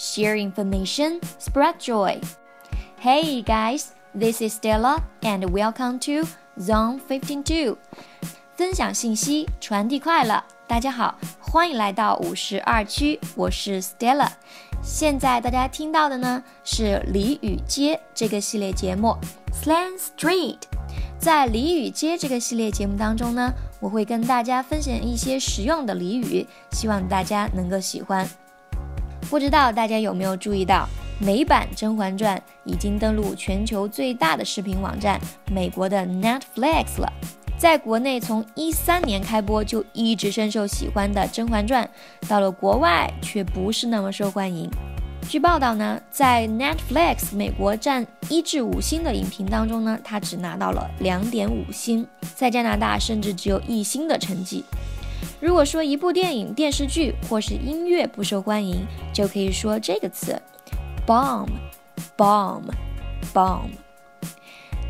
Share information, spread joy. Hey guys, this is Stella and welcome to Zone 52. 分享信息，传递快乐。大家好，欢迎来到五十二区，我是 Stella。现在大家听到的呢是俚语街这个系列节目 Slang Street。在俚语街这个系列节目当中呢，我会跟大家分享一些实用的俚语，希望大家能够喜欢。不知道大家有没有注意到，美版《甄嬛传》已经登陆全球最大的视频网站美国的 Netflix 了。在国内从一三年开播就一直深受喜欢的《甄嬛传》，到了国外却不是那么受欢迎。据报道呢，在 Netflix 美国占一至五星的影评当中呢，它只拿到了两点五星，在加拿大甚至只有一星的成绩。如果说一部电影、电视剧或是音乐不受欢迎，就可以说这个词：bomb，bomb，bomb。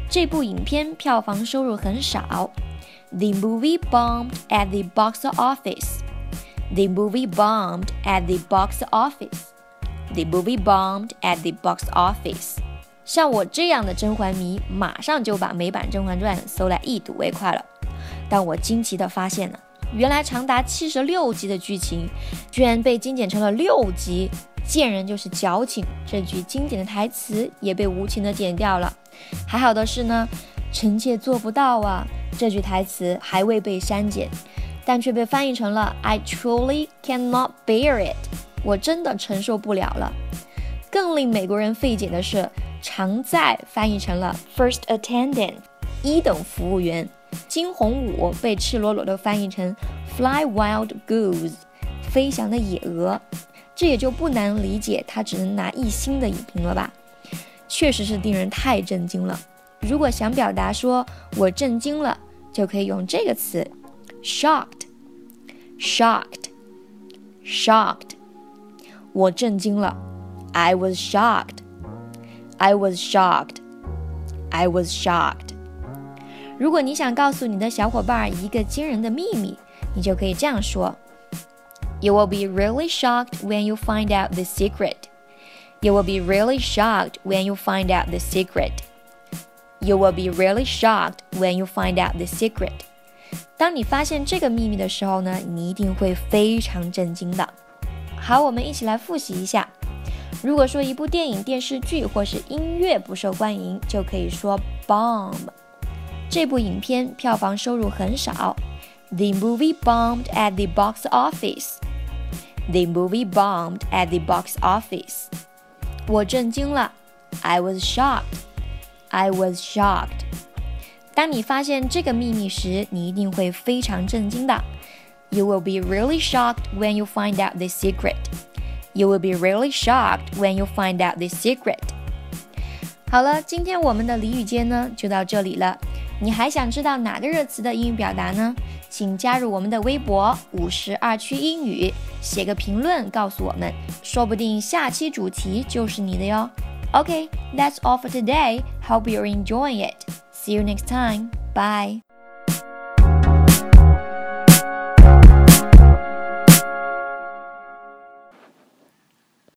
这部影片票房收入很少。The movie bombed at the box office. The movie bombed at the box office. The movie bombed at the box office. 像我这样的甄嬛迷，马上就把美版《甄嬛传》搜来一睹为快了。但我惊奇的发现呢。原来长达七十六集的剧情，居然被精简成了六集。见人就是矫情，这句经典的台词也被无情的剪掉了。还好的是呢，臣妾做不到啊。这句台词还未被删减，但却被翻译成了 I truly cannot bear it。我真的承受不了了。更令美国人费解的是，常在翻译成了 first attendant，一等服务员。惊鸿舞被赤裸裸地翻译成 Fly Wild Goose，飞翔的野鹅，这也就不难理解他只能拿一星的影评了吧？确实是令人太震惊了。如果想表达说我震惊了，就可以用这个词：shocked，shocked，shocked。我震惊了，I was shocked，I was shocked，I was shocked。如果你想告诉你的小伙伴一个惊人的秘密，你就可以这样说：You will be really shocked when you find out the secret. You will be really shocked when you find out the secret. You will be really shocked when you find out the secret. 当你发现这个秘密的时候呢，你一定会非常震惊的。好，我们一起来复习一下。如果说一部电影、电视剧或是音乐不受欢迎，就可以说 bomb。这部影片票房收入很少。The movie bombed at the box office. The movie bombed at the box office. 我震惊了。I was shocked. I was shocked. 当你发现这个秘密时，你一定会非常震惊的。You will be really shocked when you find out the secret. You will be really shocked when you find out the secret. 好了，今天我们的俚语间呢就到这里了。 你还想知道哪个热词的英语表达呢？请加入我们的微博五十二区英语，写个评论告诉我们，说不定下期主题就是你的哟。Okay, that's all for today. Hope you're enjoying it. See you next time. Bye.